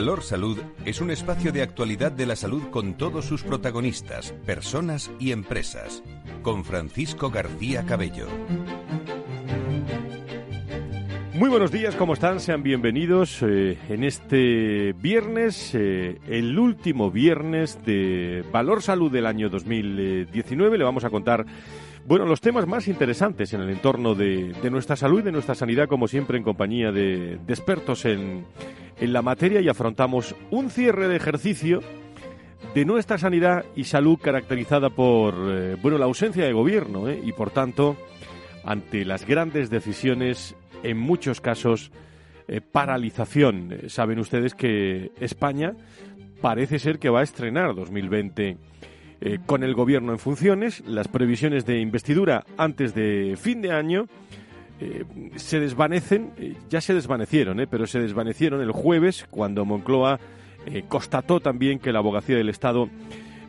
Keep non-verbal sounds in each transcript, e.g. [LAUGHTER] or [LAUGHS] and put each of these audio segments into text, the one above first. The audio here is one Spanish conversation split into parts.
Valor Salud es un espacio de actualidad de la salud con todos sus protagonistas, personas y empresas. Con Francisco García Cabello. Muy buenos días, ¿cómo están? Sean bienvenidos eh, en este viernes, eh, el último viernes de Valor Salud del año 2019. Le vamos a contar bueno, los temas más interesantes en el entorno de, nuestra salud y de nuestra sanidad, como siempre, en compañía de, expertos en, la materia y afrontamos un cierre de ejercicio de nuestra sanidad y salud caracterizada por eh, bueno la ausencia de gobierno ¿eh? y por tanto ante las grandes decisiones en muchos casos eh, paralización saben ustedes que España parece ser que va a estrenar 2020 eh, con el gobierno en funciones. Las previsiones de investidura antes de fin de año eh, se desvanecen, eh, ya se desvanecieron, pero se desvanecieron el jueves cuando Moncloa constató también que la abogacía del Estado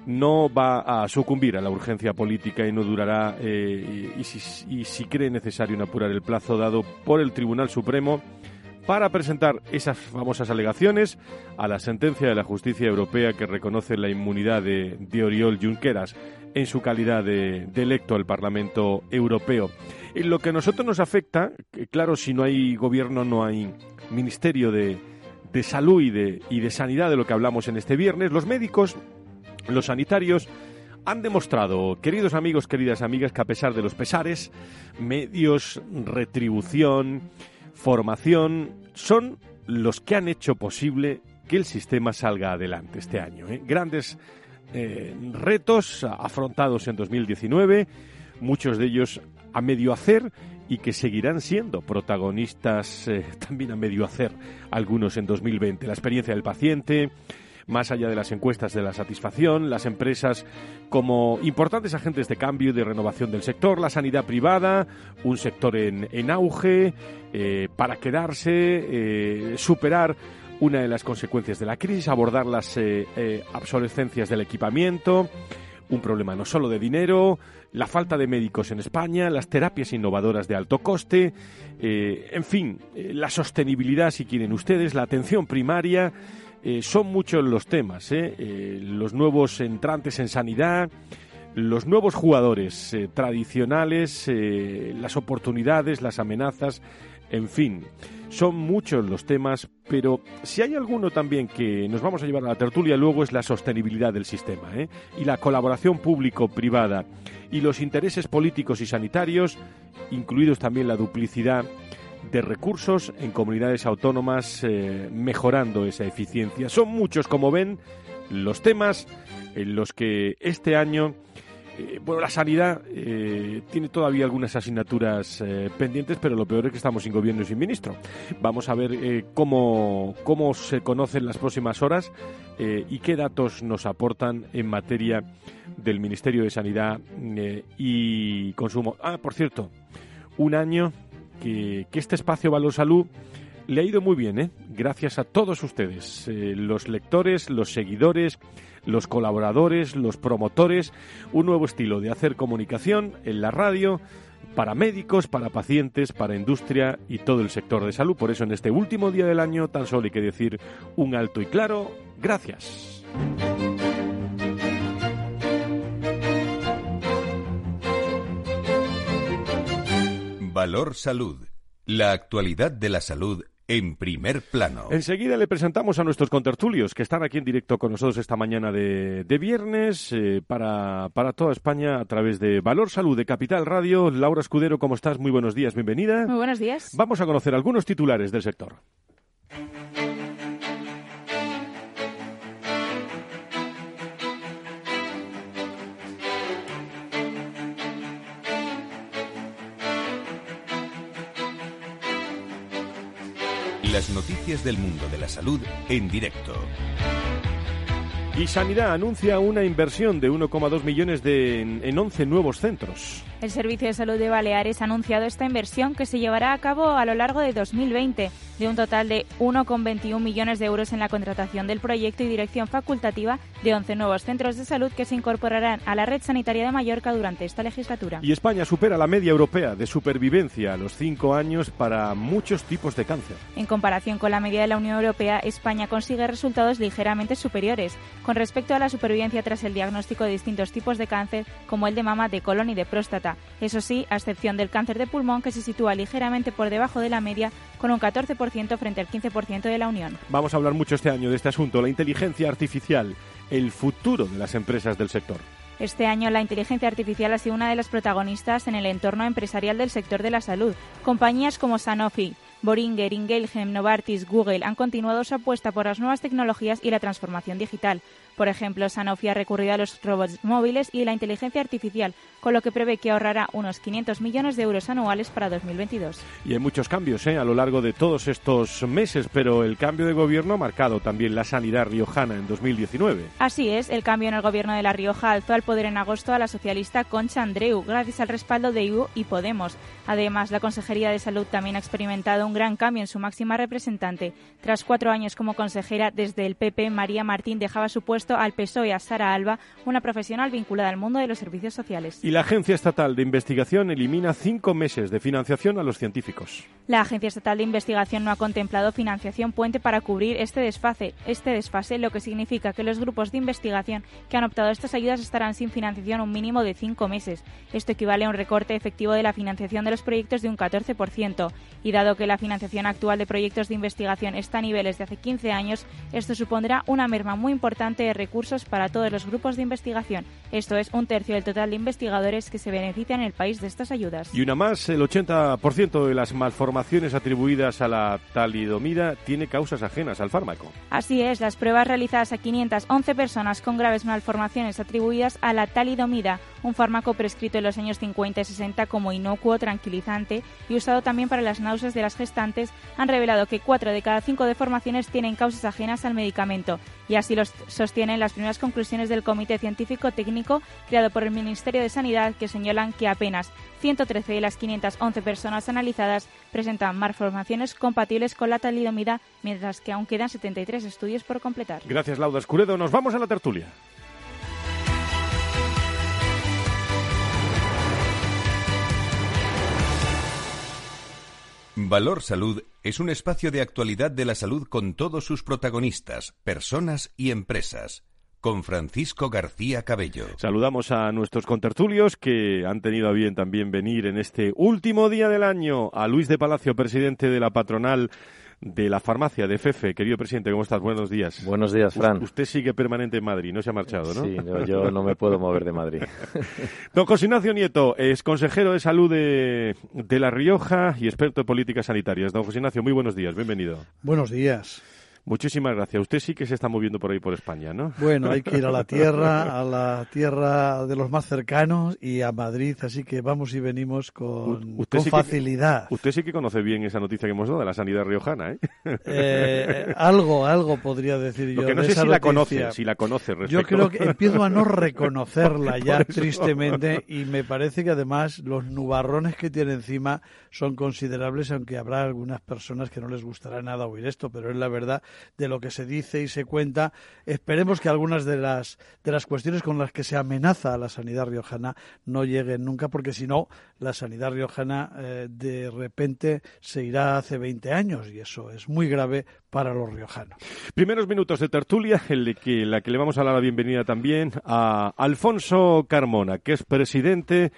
no va a sucumbir a la urgencia política y no durará, y, si, y si cree necesario apurar el plazo dado por el Tribunal Supremo, para presentar esas famosas alegaciones a la sentencia de la justicia europea que reconoce la inmunidad de, Oriol Junqueras en su calidad de, electo al Parlamento Europeo. Lo que a nosotros nos afecta, claro, si no hay gobierno no hay Ministerio de, Salud y de, y de Sanidad, de lo que hablamos en este viernes, los médicos, los sanitarios, han demostrado, queridos amigos, queridas amigas, que a pesar de los pesares, medios, retribución, formación, son los que han hecho posible que el sistema salga adelante este año. ¿eh? Grandes eh, retos afrontados en 2019, muchos de ellos a medio hacer y que seguirán siendo protagonistas eh, [LAUGHS] también a medio hacer algunos en 2020. La experiencia del paciente, más allá de las encuestas de la satisfacción, las empresas como importantes agentes de cambio y de renovación del sector, la sanidad privada, un sector en, en auge, eh, para quedarse, eh, superar una de las consecuencias de la crisis, abordar las eh, obsolescencias del equipamiento, un problema no solo de dinero, la falta de médicos en España, las terapias innovadoras de alto coste, en fin, la sostenibilidad, si quieren ustedes, la atención primaria, eh, son muchos los temas, ¿eh? Eh, los nuevos entrantes en sanidad, los nuevos jugadores tradicionales, las oportunidades, las amenazas, en fin, son muchos los temas, pero si hay alguno también que nos vamos a llevar a la tertulia luego es la sostenibilidad del sistema y la colaboración público-privada y los intereses políticos y sanitarios, incluidos también la duplicidad de recursos en comunidades autónomas eh, mejorando esa eficiencia. Son muchos, como ven, los temas en los que este año, eh, bueno, la sanidad eh, tiene todavía algunas asignaturas pendientes, pero lo peor es que estamos sin gobierno y sin ministro. Vamos a ver cómo, cómo se conocen las próximas horas y qué datos nos aportan en materia del Ministerio de Sanidad y Consumo. Ah, por cierto, un año que, este espacio Valor Salud le ha ido muy bien, ¿eh? gracias a todos ustedes, eh, los lectores, los seguidores, los colaboradores, los promotores, un nuevo estilo de hacer comunicación en la radio para médicos, para pacientes, para industria y todo el sector de salud. Por eso en este último día del año tan solo hay que decir un alto y claro gracias. Valor Salud. La actualidad de la salud en primer plano. Enseguida le presentamos a nuestros contertulios que están aquí en directo con nosotros esta mañana de, viernes eh, para, para toda España a través de Valor Salud de Capital Radio. Laura Escudero, ¿cómo estás? Muy buenos días, bienvenida. Muy buenos días. Vamos a conocer algunos titulares del sector. Las noticias del mundo de la salud en directo. Y Sanidad anuncia una inversión de 1,2 millones de, en 11 nuevos centros. El Servicio de Salud de Baleares ha anunciado esta inversión que se llevará a cabo a lo largo de 2020, de un total de 1,21 millones de euros en la contratación del proyecto y dirección facultativa de 11 nuevos centros de salud que se incorporarán a la red sanitaria de Mallorca durante esta legislatura. Y España supera la media europea de supervivencia a los cinco años para muchos tipos de cáncer. En comparación con la media de la Unión Europea, España consigue resultados ligeramente superiores con respecto a la supervivencia tras el diagnóstico de distintos tipos de cáncer, como el de mama, de colon y de próstata eso sí, a excepción del cáncer de pulmón, que se sitúa ligeramente por debajo de la media, con un 14% frente al 15% de la Unión. Vamos a hablar mucho este año de este asunto, la inteligencia artificial, el futuro de las empresas del sector. Este año la inteligencia artificial ha sido una de las protagonistas en el entorno empresarial del sector de la salud. Compañías como Sanofi, Boringer, Ingelheim, Novartis, Google han continuado su apuesta por las nuevas tecnologías y la transformación digital. Por ejemplo, Sanofi ha recurrido a los robots móviles y la inteligencia artificial, con lo que prevé que ahorrará unos 500 millones de euros anuales para 2022. Y hay muchos cambios ¿eh? a lo largo de todos estos meses, pero el cambio de gobierno ha marcado también la sanidad riojana en 2019. Así es, el cambio en el gobierno de La Rioja alzó al poder en agosto a la socialista Concha Andreu, gracias al respaldo de IU y Podemos. Además, la Consejería de Salud también ha experimentado un gran cambio en su máxima representante. Tras cuatro años como consejera, desde el PP, María Martín dejaba su puesto al PSOE a Sara Alba, una profesional vinculada al mundo de los servicios sociales. Y la Agencia Estatal de Investigación elimina cinco meses de financiación a los científicos. La Agencia Estatal de Investigación no ha contemplado financiación puente para cubrir este desfase, este desfase, lo que significa que los grupos de investigación que han optado a estas ayudas estarán sin financiación un mínimo de cinco meses. Esto equivale a un recorte efectivo de la financiación de los proyectos de un 14%. Y dado que la financiación actual de proyectos de investigación está a niveles de hace 15 años, esto supondrá una merma muy importante de recursos para todos los grupos de investigación. Esto es un tercio del total de investigadores que se benefician en el país de estas ayudas. Y una más, el 80% de las malformaciones atribuidas a la talidomida tiene causas ajenas al fármaco. Así es, las pruebas realizadas a 511 personas con graves malformaciones atribuidas a la talidomida, un fármaco prescrito en los años 50 y 60 como inocuo, tranquilizante y usado también para las náuseas de las gestantes, han revelado que 4 de cada 5 deformaciones tienen causas ajenas al medicamento y así lo sostienen las primeras conclusiones del Comité Científico Técnico creado por el Ministerio de Sanidad que señalan que apenas 113 de las 511 personas analizadas presentan malformaciones compatibles con la talidomida, mientras que aún quedan 73 estudios por completar. Gracias, Lauda Escuredo. Nos vamos a la tertulia. Valor Salud es un espacio de actualidad de la salud con todos sus protagonistas, personas y empresas. Con Francisco García Cabello. Saludamos a nuestros contertulios que han tenido a bien también venir en este último día del año. A Luis de Palacio, presidente de la patronal de la farmacia de FEFE. Querido presidente, ¿cómo estás? Buenos días. Buenos días, Fran. usted sigue permanente en Madrid, no se ha marchado, ¿no? Sí, yo no me puedo mover de Madrid. [LAUGHS] Don José Ignacio Nieto es consejero de salud de, de La Rioja y experto en políticas sanitarias. Don José Ignacio, muy buenos días, bienvenido. Buenos días. Muchísimas gracias. Usted sí que se está moviendo por ahí por España, ¿no? Bueno, hay que ir a la [LAUGHS] tierra, a la tierra de los más cercanos y a Madrid, así que vamos y venimos con, facilidad. usted sí que conoce bien esa noticia que hemos dado de la sanidad riojana, ¿eh? eh algo, algo podría decir yo. Lo que no sé si la conoce, si la conoce. Yo creo que empiezo a no [LAUGHS] reconocerla ya tristemente y me parece que además los nubarrones que tiene encima son considerables, aunque habrá algunas personas que no les gustará nada oír esto, pero es la verdad de lo que se dice y se cuenta. Esperemos que algunas de las, de las cuestiones con las que se amenaza a la sanidad riojana no lleguen nunca, porque si no, la sanidad riojana eh, de repente se irá hace 20 años y eso es muy grave para los riojanos. Primeros minutos de tertulia en que, la que le vamos a dar la bienvenida también a Alfonso Carmona, que es presidente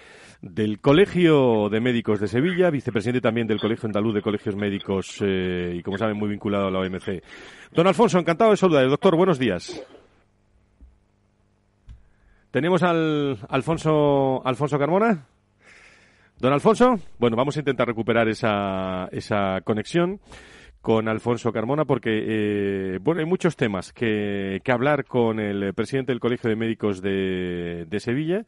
del Colegio de Médicos de Sevilla, vicepresidente también del Colegio Andaluz de Colegios Médicos y, como saben, muy vinculado a la OMC. Don Alfonso, encantado de saludar. Doctor, buenos días. ¿Tenemos al Alfonso, Alfonso Carmona? Don Alfonso, bueno, vamos a intentar recuperar esa, esa conexión con Alfonso Carmona porque, eh, bueno, hay muchos temas que, que hablar con el presidente del Colegio de Médicos de, de Sevilla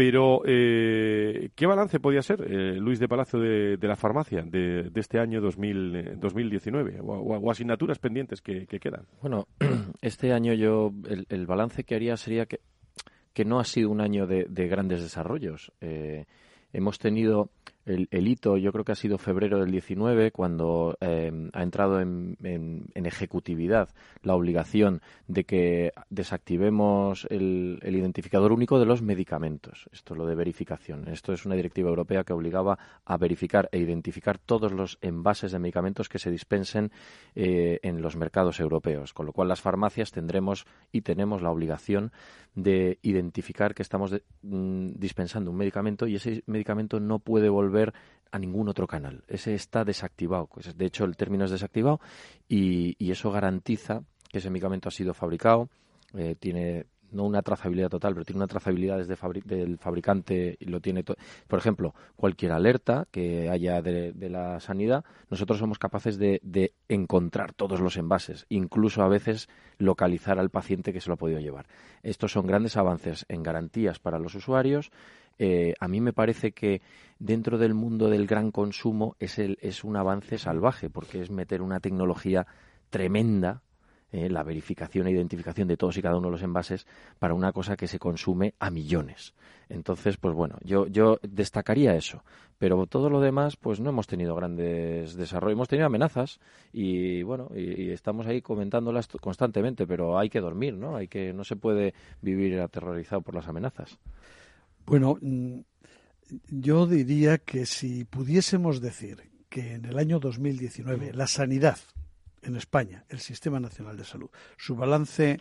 Pero, eh, ¿qué balance podía ser, eh, Luis de Palacio, de, la farmacia de, este año 2000, 2019? O, o, asignaturas pendientes que, quedan. Bueno, [CLEARS THROAT] este año yo, el, balance que haría sería que, que no ha sido un año de, grandes desarrollos. hemos tenido el, hito yo creo que ha sido febrero del 19 cuando em, ha entrado en, ejecutividad la obligación de que desactivemos el, identificador único de los medicamentos. Esto es lo de verificación. Esto es una directiva europea que obligaba a verificar e identificar todos los envases de medicamentos que se dispensen eh, en los mercados europeos. Con lo cual las farmacias tendremos y tenemos la obligación de identificar que estamos mm, dispensando un medicamento y ese medicamento no puede volver a ningún otro canal. Ese está desactivado. Pues, de hecho, el término es desactivado y, eso garantiza que ese medicamento ha sido fabricado, eh, tiene no una trazabilidad total, pero tiene una trazabilidad desde del fabricante y lo tiene. Por ejemplo, cualquier alerta que haya de, la sanidad, nosotros somos capaces de, encontrar todos los envases, incluso a veces localizar al paciente que se lo ha podido llevar. Estos son grandes avances en garantías para los usuarios, eh, a mí me parece que dentro del mundo del gran consumo es, el, es un avance salvaje, porque es meter una tecnología tremenda, eh, la verificación e identificación de todos y cada uno de los envases, para una cosa que se consume a millones. Entonces, pues bueno, yo, yo destacaría eso. Pero todo lo demás, pues no hemos tenido grandes desarrollos. Hemos tenido amenazas y, bueno, y, y estamos ahí comentándolas constantemente, pero hay que dormir, ¿no? Hay que, no se puede vivir aterrorizado por las amenazas. Bueno, mm, yo diría que si pudiésemos decir que en el año 2019 la sanidad en España, el Sistema Nacional de Salud, su balance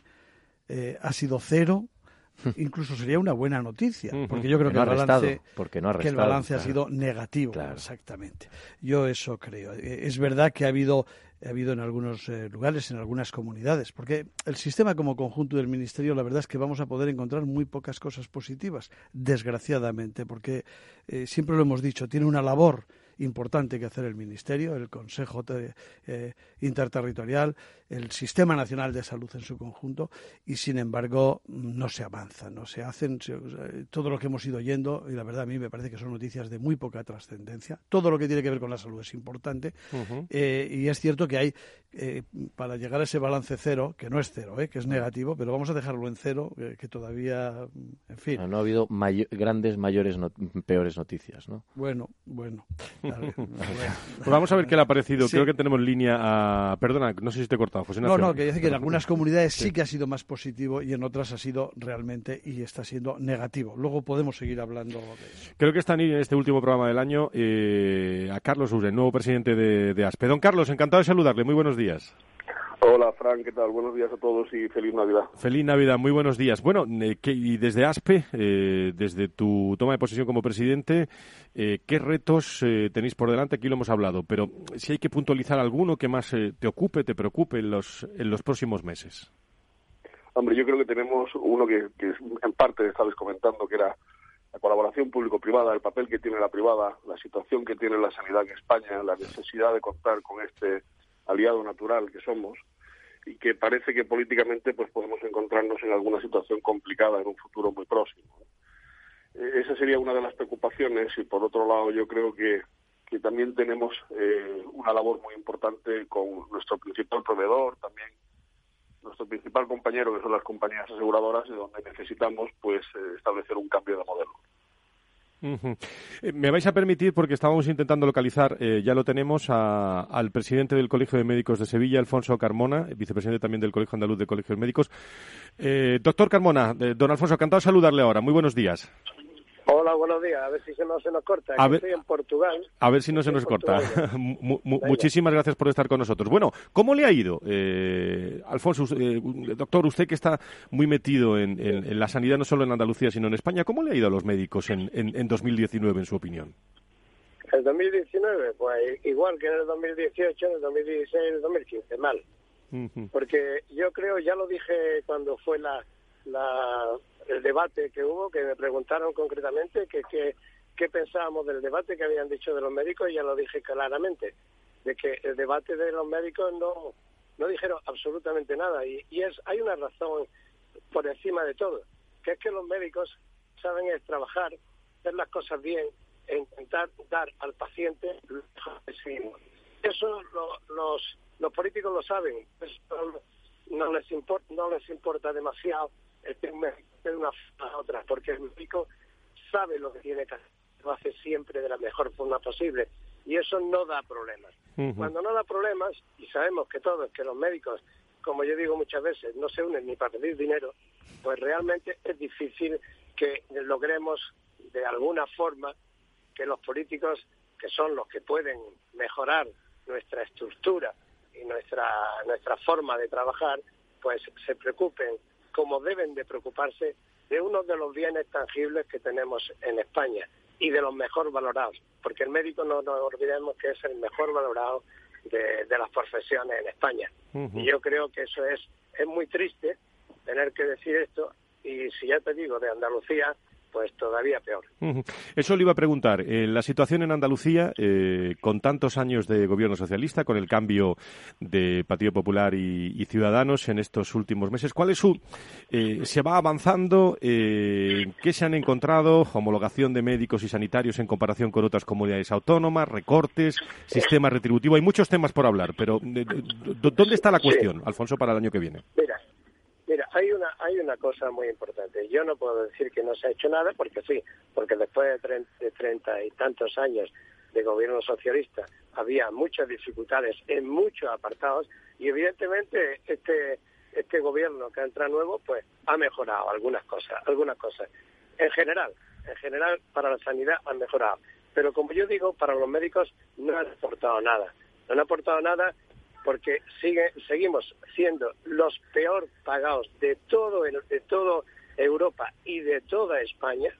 eh, ha sido cero, [LAUGHS] incluso sería una buena noticia, porque yo creo que, el, balance, que el balance ha sido negativo, exactamente. Yo eso creo. Eh, es verdad que ha habido ha habido en algunos eh, lugares, en algunas comunidades, porque el sistema como conjunto del Ministerio, la verdad es que vamos a poder encontrar muy pocas cosas positivas, desgraciadamente, porque eh, siempre lo hemos dicho, tiene una labor importante que hacer el Ministerio, el Consejo eh, Interterritorial, el Sistema Nacional de Salud en su conjunto, y sin embargo no se avanza, no se hacen todo lo que hemos ido oyendo, y la verdad a mí me parece que son noticias de muy poca trascendencia. Todo lo que tiene que ver con la salud es importante, eh, y es cierto que hay, eh, para llegar a ese balance cero, que no es cero, que es negativo, pero vamos a dejarlo en cero, que todavía, en fin. No, ha habido grandes, mayores, peores noticias, ¿no? Bueno, bueno. Pues vamos a ver qué le ha parecido. Creo que tenemos línea a... Perdona, no sé si te he cortado, José No, no, que dice que en algunas comunidades sí. que ha sido más positivo y en otras ha sido realmente y está siendo negativo. Luego podemos seguir hablando de eso. Creo que está en este último programa del año eh, a Carlos Ure, nuevo presidente de, de ASPE. Don Carlos, encantado de saludarle. Muy buenos días. Hola, Fran, ¿qué tal? Buenos días a todos y feliz Navidad. Feliz Navidad, muy buenos días. Bueno, eh, y desde ASPE, eh, desde tu toma de posesión como presidente, eh, ¿qué retos tenéis por delante? Aquí lo hemos hablado, pero si hay que puntualizar alguno que más te ocupe, te preocupe en los, en los próximos meses. Hombre, yo creo que tenemos uno que, que en parte estabas comentando, que era la colaboración público-privada, el papel que tiene la privada, la situación que tiene la sanidad en España, la necesidad de contar con este aliado natural que somos y que parece que políticamente pues podemos encontrarnos en alguna situación complicada en un futuro muy próximo. Eh, esa sería una de las preocupaciones y por otro lado yo creo que, que también tenemos eh, una labor muy importante con nuestro principal proveedor, también nuestro principal compañero que son las compañías aseguradoras y donde necesitamos pues eh, establecer un cambio de modelo. Eh, me vais a permitir, porque estábamos intentando localizar, eh, ya lo tenemos, al presidente del Colegio de Médicos de Sevilla, Alfonso Carmona, vicepresidente también del Colegio Andaluz de Colegios Médicos. Eh, doctor Carmona, don Alfonso, encantado de saludarle ahora. Muy buenos días. Hola, buenos días. A ver si se nos, se nos corta. A ver, estoy en Portugal. A ver si no se nos corta. [LAUGHS] muchísimas gracias por estar con nosotros. Bueno, ¿cómo le ha ido, eh, Alfonso, eh, doctor, usted que está muy metido en, la sanidad no solo en Andalucía, sino en España, ¿cómo le ha ido a los médicos en, en, 2019, en su opinión? El 2019, pues igual que en el 2018, en el 2016, en el 2015, mal. Porque yo creo, ya lo dije cuando fue la, la el debate que hubo, que me preguntaron concretamente que, qué pensábamos del debate que habían dicho de los médicos y ya lo dije claramente, de que el debate de los médicos no, no dijeron absolutamente nada. Y, y es hay una razón por encima de todo, que es que los médicos saben es trabajar, hacer las cosas bien e intentar dar al paciente lo que Eso los, los políticos lo saben, no les importa, no les importa demasiado el que un médico de una forma a otra, porque el médico sabe lo que tiene que hacer, lo hace siempre de la mejor forma posible y eso no da problemas. Cuando no da problemas, y sabemos que todos, que los médicos, como yo digo muchas veces, no se unen ni para pedir dinero, pues realmente es difícil que logremos de alguna forma que los políticos, que son los que pueden mejorar nuestra estructura y nuestra, nuestra forma de trabajar, pues se preocupen como deben de preocuparse de uno de los bienes tangibles que tenemos en España y de los mejor valorados, porque el médico no nos olvidemos que es el mejor valorado de, las profesiones en España. Y yo creo que eso es, es muy triste tener que decir esto y si ya te digo de Andalucía, pues todavía peor. Eso le iba a preguntar. Eh, la situación en Andalucía, eh, con tantos años de gobierno socialista, con el cambio de Partido Popular y, Ciudadanos en estos últimos meses, ¿cuál es su... Eh, ¿Se va avanzando? ¿Qué se han encontrado? ¿Homologación de médicos y sanitarios en comparación con otras comunidades autónomas? ¿Recortes? ¿Sistema retributivo? Hay muchos temas por hablar, pero ¿dónde está la cuestión, Alfonso, para el año que viene? Mira, Mira, hay una, hay una cosa muy importante. Yo no puedo decir que no se ha hecho nada, porque sí, porque después de treinta, y tantos años de gobierno socialista había muchas dificultades en muchos apartados y evidentemente este este gobierno que entra nuevo pues ha mejorado algunas cosas, algunas cosas. En general, en general para la sanidad han mejorado, pero como yo digo, para los médicos no han aportado nada. No han aportado nada porque sigue, seguimos siendo los peor pagados de todo, de toda Europa y de toda España,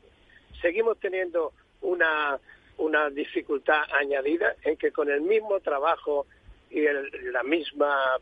seguimos teniendo una, una dificultad añadida en que con el mismo trabajo y la misma,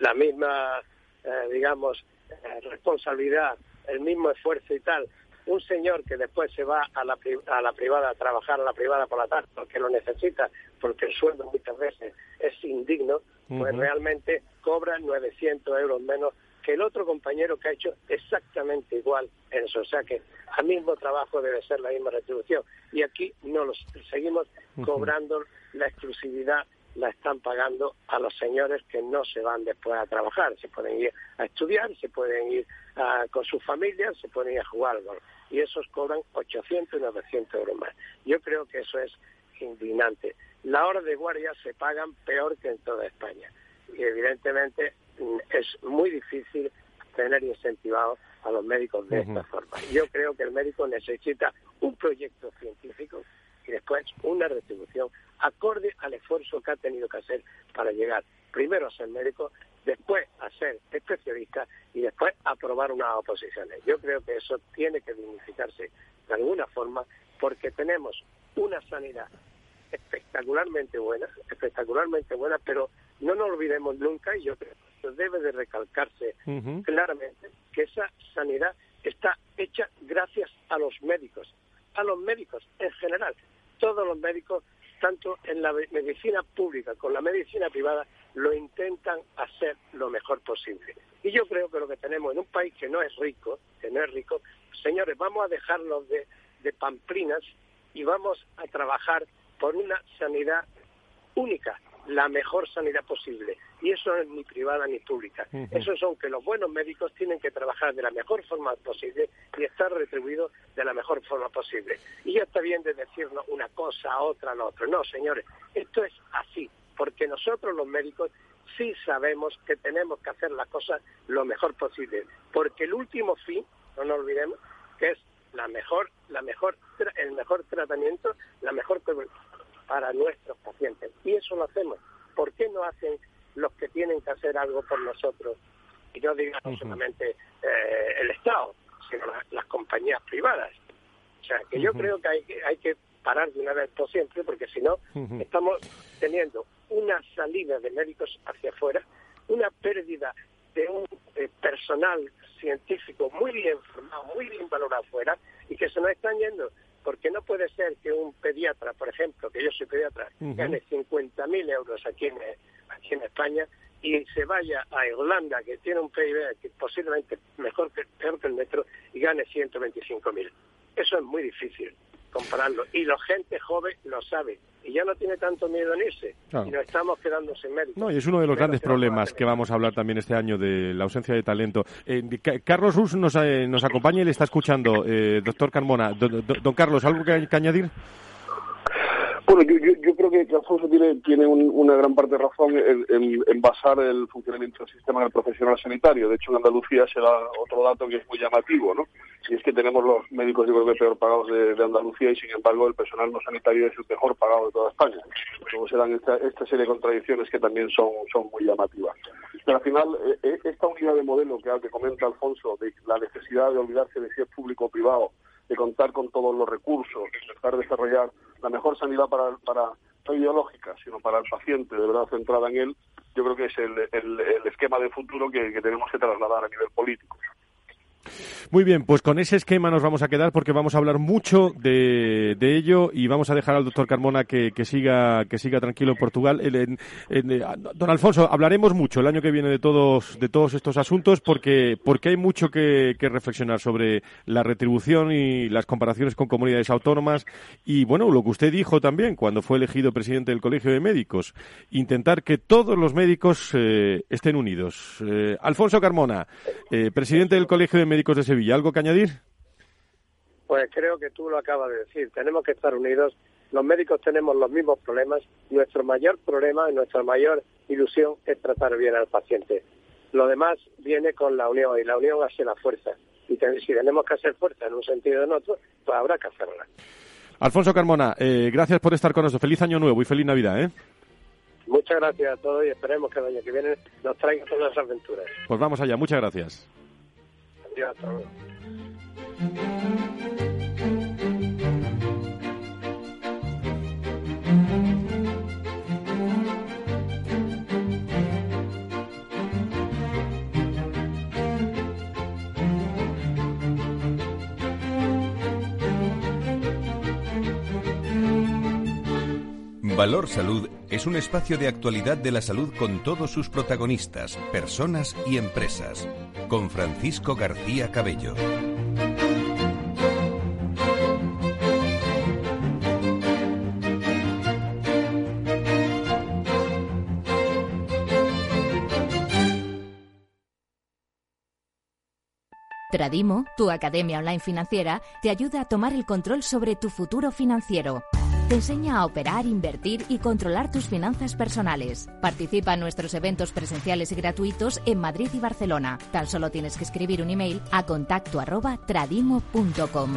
la misma eh, digamos, eh, responsabilidad, el mismo esfuerzo y tal, un señor que después se va a la, a la privada a trabajar a la privada por la tarde porque lo necesita, porque el sueldo muchas veces es indigno, pues realmente cobra 900 euros menos que el otro compañero que ha hecho exactamente igual en eso. O sea que al mismo trabajo debe ser la misma retribución. Y aquí no los seguimos cobrando la exclusividad la están pagando a los señores que no se van después a trabajar. Se pueden ir a estudiar, se pueden ir con sus familias, se pueden ir a jugar al golf. Y esos cobran 800 y 900 euros más. Yo creo que eso es indignante. Las horas de guardia se pagan peor que en toda España. Y evidentemente mm, es muy difícil tener incentivados a los médicos de esta forma. Yo creo que el médico necesita un proyecto científico y después una retribución acorde al esfuerzo que ha tenido que hacer para llegar primero a ser médico, después a ser especialista y después a aprobar unas oposiciones. Yo creo que eso tiene que dignificarse de alguna forma porque tenemos una sanidad espectacularmente buena, espectacularmente buena, pero no nos olvidemos nunca, y yo creo que debe de recalcarse claramente, que esa sanidad está hecha gracias a los médicos, a los médicos en general. Todos los médicos, tanto en la medicina pública como en la medicina privada, lo intentan hacer lo mejor posible. Y yo creo que lo que tenemos en un país que no es rico, que no es rico, señores, vamos a dejarlos de, de pamplinas y vamos a trabajar por una sanidad única, la mejor sanidad posible. Y eso no es ni privada ni pública. Eso son que los buenos médicos tienen que trabajar de la mejor forma posible y estar retribuidos de la mejor forma posible. Y ya está bien de decirnos una cosa, otra, la otra. No, señores, esto es así, porque nosotros los médicos sí sabemos que tenemos que hacer las cosas lo mejor posible, porque el último fin, no nos olvidemos, que es la mejor, la mejor, el mejor tratamiento, la mejor para nuestros pacientes. Y eso lo hacemos. ¿Por qué no hacen los que tienen que hacer algo por nosotros? Y no digamos solamente eh, el Estado, sino las, compañías privadas. O sea, que yo creo que hay, que hay que parar de una vez por siempre, porque si no, estamos teniendo una salida de médicos hacia afuera, una pérdida de un eh, personal científico muy bien formado, muy bien valorado afuera, y que se nos están yendo porque no puede ser que un pediatra, por ejemplo, que yo soy pediatra, gane 50.000 euros aquí en, aquí en España y se vaya a Irlanda, que tiene un PIB que posiblemente mejor que, peor que el nuestro, y gane 125.000. Eso es muy difícil compararlo. Y la gente joven lo sabe. Y ya no tiene tanto miedo en irse. Y nos estamos quedando sin médicos. No, y es uno de los grandes problemas que vamos a hablar también este año de la ausencia de talento. Eh, Carlos Rus nos, eh, nos acompaña y le está escuchando. Eh, doctor Carmona. don Carlos, ¿algo que añadir? Bueno, yo, yo, creo que, Alfonso tiene, tiene una gran parte de razón en, basar el funcionamiento del sistema en el profesional sanitario. De hecho, en Andalucía se da otro dato que es muy llamativo, ¿no? Y es que tenemos los médicos, yo creo que peor pagados de, Andalucía y, sin embargo, el personal no sanitario es el mejor pagado de toda España. Luego se dan esta serie de contradicciones que también son, son muy llamativas. Pero al final, eh, eh, esta unidad de modelo que, que comenta Alfonso, de la necesidad de olvidarse de si es público o privado, de contar con todos los recursos, de intentar desarrollar la mejor sanidad para, para no ideológica, sino para el paciente, de verdad centrada en él, yo creo que es el, el, esquema de futuro que tenemos que trasladar a nivel político. Muy bien, pues con ese esquema nos vamos a quedar porque vamos a hablar mucho de, ello y vamos a dejar al doctor Carmona que, siga que siga tranquilo en Portugal. Eh, don Alfonso, hablaremos mucho el año que viene de todos de todos estos asuntos porque porque hay mucho que, reflexionar sobre la retribución y las comparaciones con comunidades autónomas y bueno lo que usted dijo también cuando fue elegido presidente del Colegio de Médicos, intentar que todos los médicos eh, estén unidos. Eh, Alfonso Carmona, presidente del Colegio de Médicos de Sevilla. ¿Algo que añadir? Pues creo que tú lo acabas de decir. Tenemos que estar unidos. Los médicos tenemos los mismos problemas. Nuestro mayor problema y nuestra mayor ilusión es tratar bien al paciente. Lo demás viene con la unión y la unión hace la fuerza. Y si tenemos que hacer fuerza en un sentido o en otro, pues habrá que hacerla. Alfonso Carmona, eh, gracias por estar con nosotros. Feliz año nuevo y feliz Navidad. ¿eh? Muchas gracias a todos y esperemos que el año que viene nos traigan todas las aventuras. Pues vamos allá. Muchas gracias. Valor Salud es un espacio de actualidad de la salud con todos sus protagonistas, personas y empresas con Francisco García Cabello. Tradimo, tu academia online financiera, te ayuda a tomar el control sobre tu futuro financiero. Te enseña a operar, invertir y controlar tus finanzas personales. Participa en nuestros eventos presenciales y gratuitos en Madrid y Barcelona. Tan solo tienes que escribir un email a contacto tradimo.com.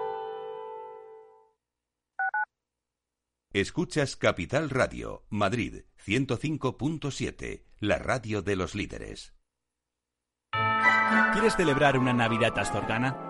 Escuchas Capital Radio, Madrid 105.7, la radio de los líderes. ¿Quieres celebrar una Navidad astorgana?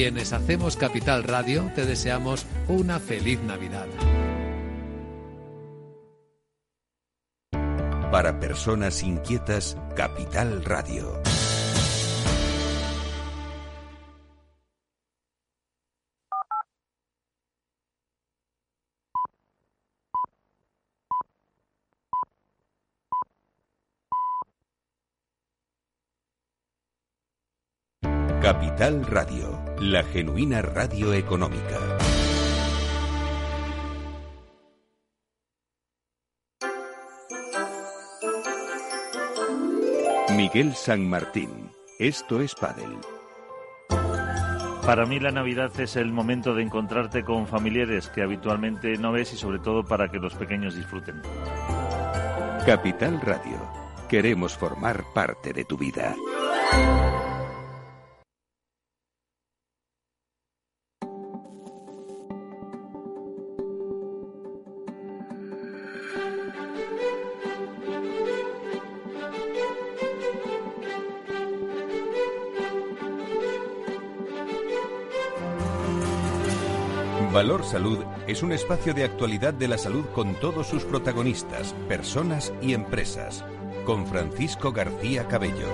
Quienes hacemos Capital Radio te deseamos una feliz Navidad. Para personas inquietas, Capital Radio. Capital Radio, la genuina radio económica. Miguel San Martín, esto es Padel. Para mí la Navidad es el momento de encontrarte con familiares que habitualmente no ves y sobre todo para que los pequeños disfruten. Capital Radio, queremos formar parte de tu vida. Valor Salud es un espacio de actualidad de la salud con todos sus protagonistas, personas y empresas. Con Francisco García Cabello.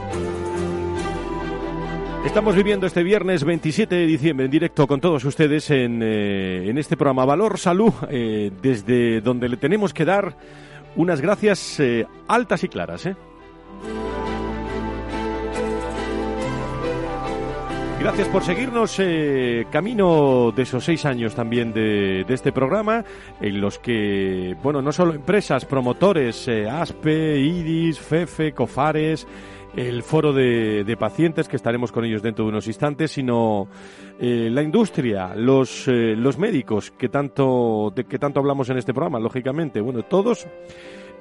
Estamos viviendo este viernes 27 de diciembre en directo con todos ustedes en, eh, en este programa Valor Salud, eh, desde donde le tenemos que dar unas gracias eh, altas y claras. Gracias por seguirnos. Eh, camino de esos seis años también de, este programa, en los que, bueno, no solo empresas, promotores, eh, ASPE, IDIS, FEFE, COFARES, el foro de, pacientes, que estaremos con ellos dentro de unos instantes, sino eh, la industria, los, los médicos, que tanto, de que tanto hablamos en este programa, lógicamente. Bueno, todos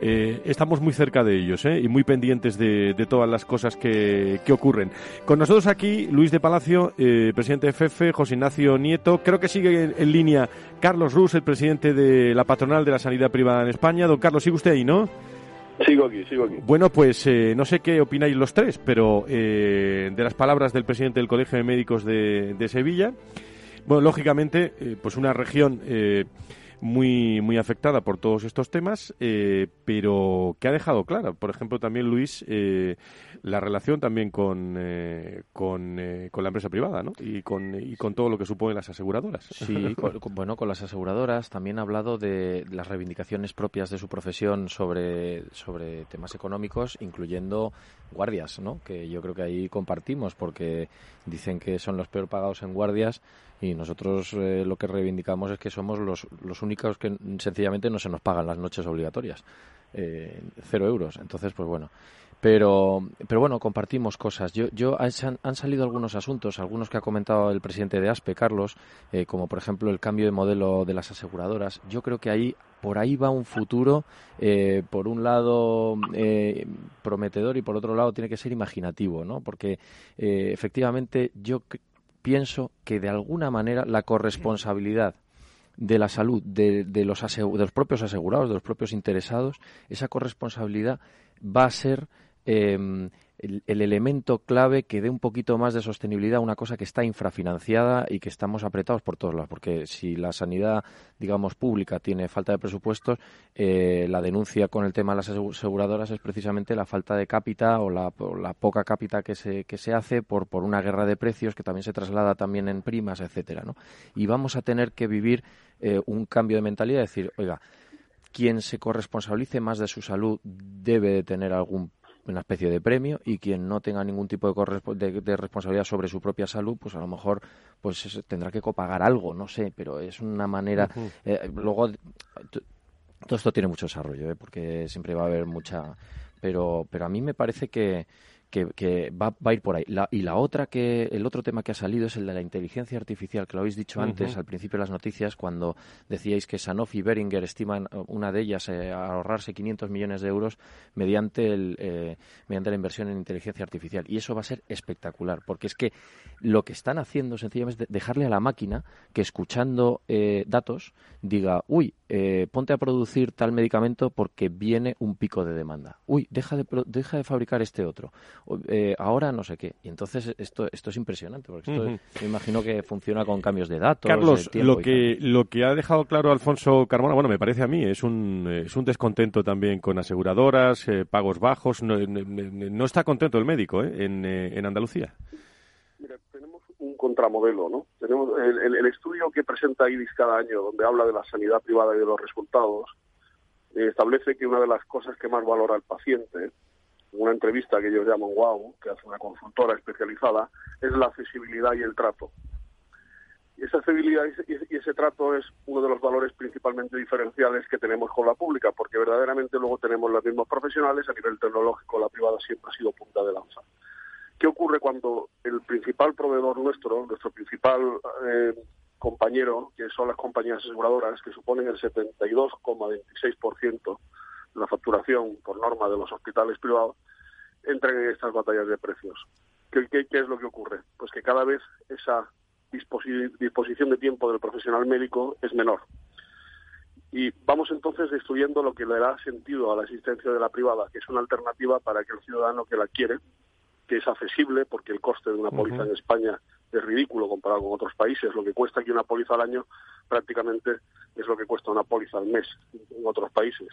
eh, estamos muy cerca de ellos ¿eh? y muy pendientes de, todas las cosas que, ocurren. Con nosotros aquí Luis de Palacio, eh, presidente de FEFE, José Ignacio Nieto, creo que sigue en, línea Carlos Rus, el presidente de la patronal de la sanidad privada en España. Don Carlos, sigue usted ahí, ¿no? Sigo aquí, sigo aquí. Bueno, pues no sé qué opináis los tres, pero de las palabras del presidente del Colegio de Médicos de, de Sevilla, bueno, lógicamente, pues una región muy, muy afectada por todos estos temas, eh, pero que ha dejado clara, por ejemplo, también Luis, eh, la relación también con, eh, con, con, la empresa privada ¿no? y, con, y con todo lo que suponen las aseguradoras. Sí, [LAUGHS] bueno, con las aseguradoras también ha hablado de las reivindicaciones propias de su profesión sobre, sobre temas económicos, incluyendo guardias, ¿no? que yo creo que ahí compartimos, porque dicen que son los peor pagados en guardias y nosotros eh, lo que reivindicamos es que somos los, los únicos que sencillamente no se nos pagan las noches obligatorias, eh, cero euros. Entonces, pues bueno. Pero, pero bueno, compartimos cosas. Yo, yo han, han, salido algunos asuntos, algunos que ha comentado el presidente de ASPE, Carlos, eh, como por ejemplo el cambio de modelo de las aseguradoras. Yo creo que ahí por ahí va un futuro, eh, por un lado prometedor y por otro lado tiene que ser imaginativo, ¿no? Porque efectivamente yo pienso que de alguna manera la corresponsabilidad de la salud de, de, los de los propios asegurados, de los propios interesados, esa corresponsabilidad va a ser eh, el, elemento clave que dé un poquito más de sostenibilidad a una cosa que está infrafinanciada y que estamos apretados por todos lados. Porque si la sanidad, digamos, pública tiene falta de presupuestos, eh, la denuncia con el tema de las aseguradoras es precisamente la falta de cápita o la, poca cápita que se, que se hace por, por una guerra de precios que también se traslada también en primas, etcétera, ¿no? Y vamos a tener que vivir eh, un cambio de mentalidad, decir, oiga, quien se corresponsabilice más de su salud debe de tener algún una especie de premio y quien no tenga ningún tipo de, de, responsabilidad sobre su propia salud, pues a lo mejor pues tendrá que copagar algo, no sé, pero es una manera. Eh, luego todo esto tiene mucho desarrollo, ¿eh? porque siempre va a haber mucha, pero pero a mí me parece que que, va, a ir por ahí. y la otra que, el otro tema que ha salido es el de la inteligencia artificial, que lo habéis dicho antes, al principio de las noticias, cuando decíais que Sanofi y Beringer estiman uh, una de ellas eh, ahorrarse 500 millones de euros mediante, el, eh, mediante la inversión en inteligencia artificial. Y eso va a ser espectacular, porque es que lo que están haciendo sencillamente es dejarle a la máquina que escuchando eh, datos diga, uy, ponte a producir tal medicamento porque viene un pico de demanda. Uy, deja de, deja de fabricar este otro eh, ahora no sé qué. Y entonces esto, esto es impresionante, porque esto me imagino que funciona con cambios de datos. Carlos, lo, que, lo que ha dejado claro Alfonso Carmona, bueno, me parece a mí, es un, es un descontento también con aseguradoras, eh, pagos bajos. No, está contento el médico ¿eh? en, en Andalucía. Mira, tenemos un contramodelo, ¿no? Tenemos el, el, estudio que presenta IDIS cada año, donde habla de la sanidad privada y de los resultados, establece que una de las cosas que más valora el paciente, una entrevista que ellos llaman WOW, que hace una consultora especializada, es la accesibilidad y el trato. Y esa accesibilidad y ese trato es uno de los valores principalmente diferenciales que tenemos con la pública, porque verdaderamente luego tenemos los mismos profesionales, a nivel tecnológico la privada siempre ha sido punta de lanza. ¿Qué ocurre cuando el principal proveedor nuestro, nuestro principal eh, compañero, que son las compañías aseguradoras, que suponen el 72,26% de la facturación por norma de los hospitales privados, entran en estas batallas de precios. ¿Qué, qué, es lo que ocurre? Pues que cada vez esa disposición de tiempo del profesional médico es menor. Y vamos entonces destruyendo lo que le da sentido a la existencia de la privada, que es una alternativa para que el ciudadano que la quiere, que es accesible, porque el coste de una póliza en España es ridículo comparado con otros países. Lo que cuesta aquí una póliza al año prácticamente es lo que cuesta una póliza al mes en otros países.